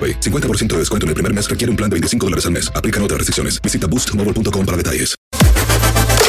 AroPay. 50% de descuento en el primer mes requiere un plan de 25 dólares al mes. Aplican otras restricciones. Visita boostmobile.com para detalles.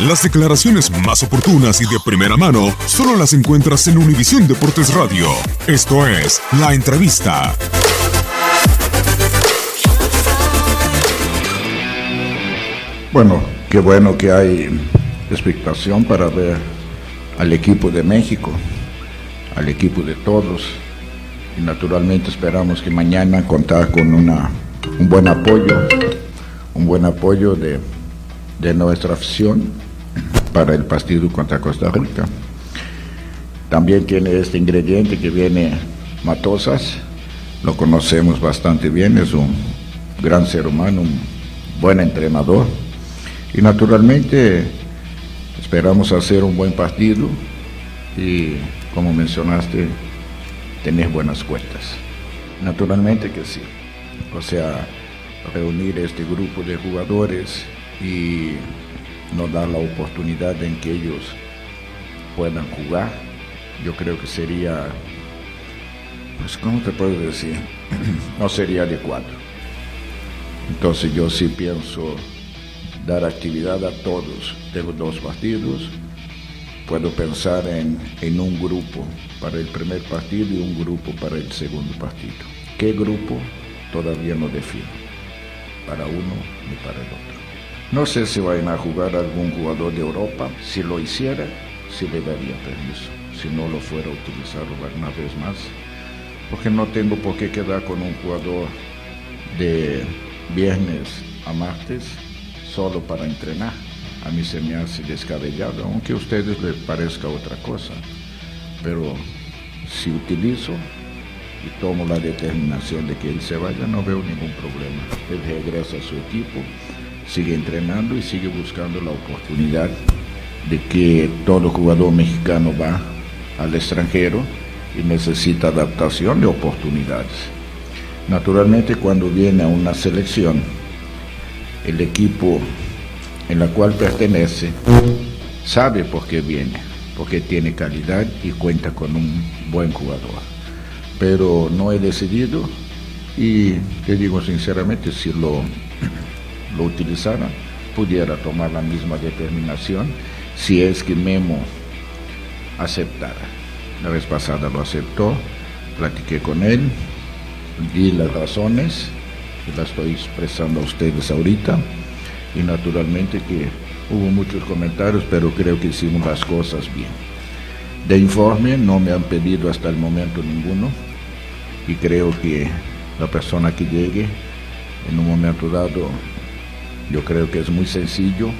Las declaraciones más oportunas y de primera mano solo las encuentras en Univisión Deportes Radio. Esto es La Entrevista. Bueno, qué bueno que hay expectación para ver al equipo de México, al equipo de todos. Y naturalmente esperamos que mañana contar con una, un buen apoyo, un buen apoyo de, de nuestra afición para el partido contra Costa Rica. También tiene este ingrediente que viene Matosas, lo conocemos bastante bien, es un gran ser humano, un buen entrenador. Y naturalmente esperamos hacer un buen partido y como mencionaste, tener buenas cuentas. Naturalmente que sí. O sea, reunir este grupo de jugadores y nos dar la oportunidad en que ellos puedan jugar, yo creo que sería, pues, ¿cómo te puedo decir? no sería adecuado. Entonces yo sí pienso dar actividad a todos los dos partidos. Puedo pensar en, un grupo para el primer partido y un grupo para el segundo partido. ¿Qué grupo? Todavía no defino, para uno ni para el otro. No sé si vayan a jugar algún jugador de Europa. Si lo hiciera, sí le daría permiso. Si no lo fuera a utilizarlo una vez más. Porque no tengo por qué quedar con un jugador de viernes a martes solo para entrenar. A mí se me hace descabellado, aunque a ustedes les parezca otra cosa. Pero si utilizo y tomo la determinación de que él se vaya, no veo ningún problema. Él regresa a su equipo, sigue entrenando y sigue buscando la oportunidad de que todo jugador mexicano va al extranjero y necesita adaptación y oportunidades. Naturalmente cuando viene a una selección, el equipo en la cual pertenece sabe por qué viene, porque tiene calidad y cuenta con un buen jugador. Pero no he decidido y te digo sinceramente, si lo, lo utilizara, pudiera tomar la misma determinación si es que Memo aceptara. La vez pasada lo aceptó, platiqué con él, di las razones, las estoy expresando a ustedes ahorita, y naturalmente que hubo muchos comentarios, pero creo que hicimos las cosas bien. De informe no me han pedido hasta el momento ninguno, y creo que la persona que llegue en un momento dado, yo creo que es muy sencillo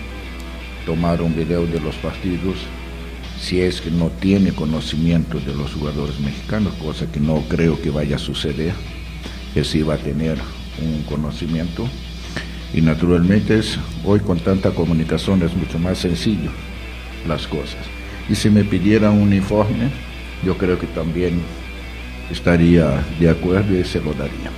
tomar un video de los partidos si es que no tiene conocimiento de los jugadores mexicanos, cosa que no creo que vaya a suceder, que sí va a tener un conocimiento Y naturalmente es, hoy con tanta comunicación es mucho más sencillo las cosas. Y si me pidieran un uniforme, yo creo que también estaría de acuerdo y se lo daría.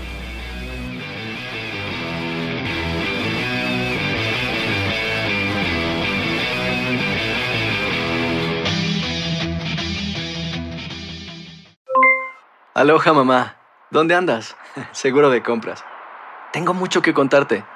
Aloha mamá, ¿dónde andas? Seguro de compras. Tengo mucho que contarte.